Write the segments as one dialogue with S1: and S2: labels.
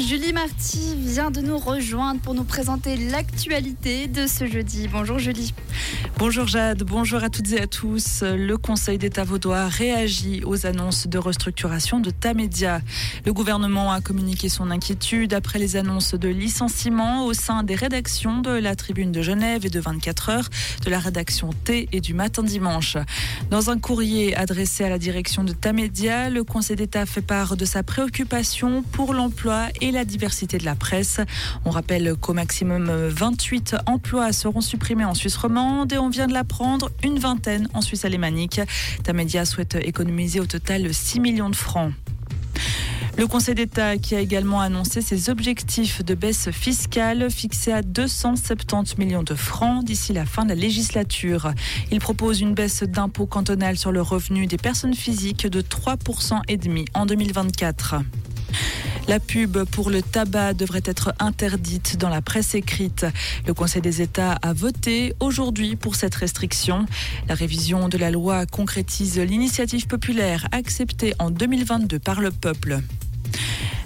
S1: Julie Marty vient de nous rejoindre pour nous présenter l'actualité de ce jeudi. Bonjour Julie.
S2: Bonjour Jade, bonjour à toutes et à tous. Le Conseil d'État vaudois réagit aux annonces de restructuration de Tamedia. Le gouvernement a communiqué son inquiétude après les annonces de licenciement au sein des rédactions de la Tribune de Genève et de 24 heures, de la rédaction T et du Matin Dimanche. Dans un courrier adressé à la direction de Tamedia, le Conseil d'État fait part de sa préoccupation pour l'emploi et la diversité de la presse. On rappelle qu'au maximum 28 emplois seront supprimés en Suisse romande et on vient de l'apprendre, une vingtaine en Suisse alémanique. Tamedia souhaite économiser au total 6 millions de francs. Le Conseil d'État qui a également annoncé ses objectifs de baisse fiscale fixés à 270 millions de francs d'ici la fin de la législature. Il propose une baisse d'impôt cantonal sur le revenu des personnes physiques de 3,5% en 2024. La pub pour le tabac devrait être interdite dans la presse écrite. Le Conseil des États a voté aujourd'hui pour cette restriction. La révision de la loi concrétise l'initiative populaire acceptée en 2022 par le peuple.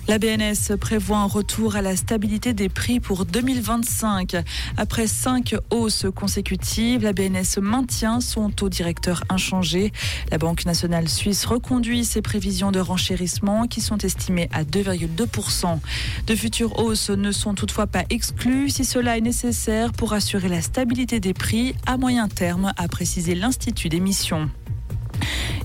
S2: La BNS prévoit un retour à la stabilité des prix pour 2025. Après cinq hausses consécutives, la BNS maintient son taux directeur inchangé. La Banque nationale suisse reconduit ses prévisions de renchérissement qui sont estimées à 2,2%. De futures hausses ne sont toutefois pas exclues si cela est nécessaire pour assurer la stabilité des prix à moyen terme, a précisé l'Institut d'émission.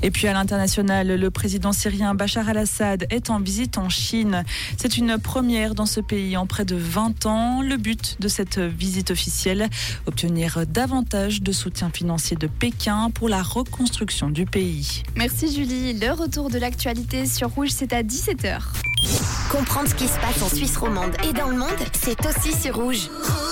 S2: Et puis à l'international, le président syrien Bachar al-Assad est en visite en Chine. C'est une première dans ce pays en près de 20 ans. Le but de cette visite officielle, obtenir davantage de soutien financier de Pékin pour la reconstruction du pays.
S1: Merci Julie. Le retour de l'actualité sur Rouge, c'est à 17h.
S3: Comprendre ce qui se passe en Suisse romande et dans le monde, c'est aussi sur Rouge. Rouge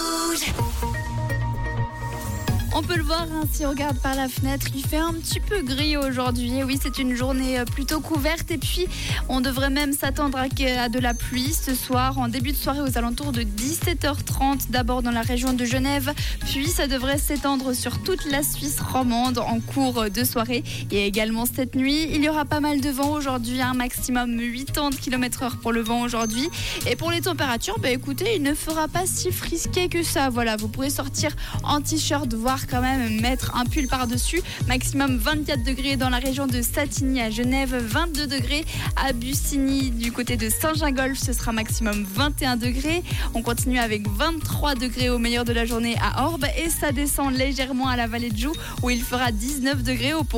S1: on peut le voir hein, si on regarde par la fenêtre, il fait un petit peu gris aujourd'hui. Oui, c'est une journée euh, plutôt couverte et puis on devrait même s'attendre à de la pluie ce soir en début de soirée aux alentours de 17h30 d'abord dans la région de Genève, puis ça devrait s'étendre sur toute la Suisse romande en cours de soirée et également cette nuit. Il y aura pas mal de vent aujourd'hui, un maximum 80 km/h pour le vent aujourd'hui et pour les températures, bah écoutez, il ne fera pas si frisqué que ça. Voilà, vous pourrez sortir en t-shirt voire quand même mettre un pull par-dessus. Maximum 24 degrés dans la région de Satigny à Genève, 22 degrés à Bussigny du côté de Saint-Gingolf, ce sera maximum 21 degrés. On continue avec 23 degrés au meilleur de la journée à Orbe et ça descend légèrement à la vallée de Joux où il fera 19 degrés au pont.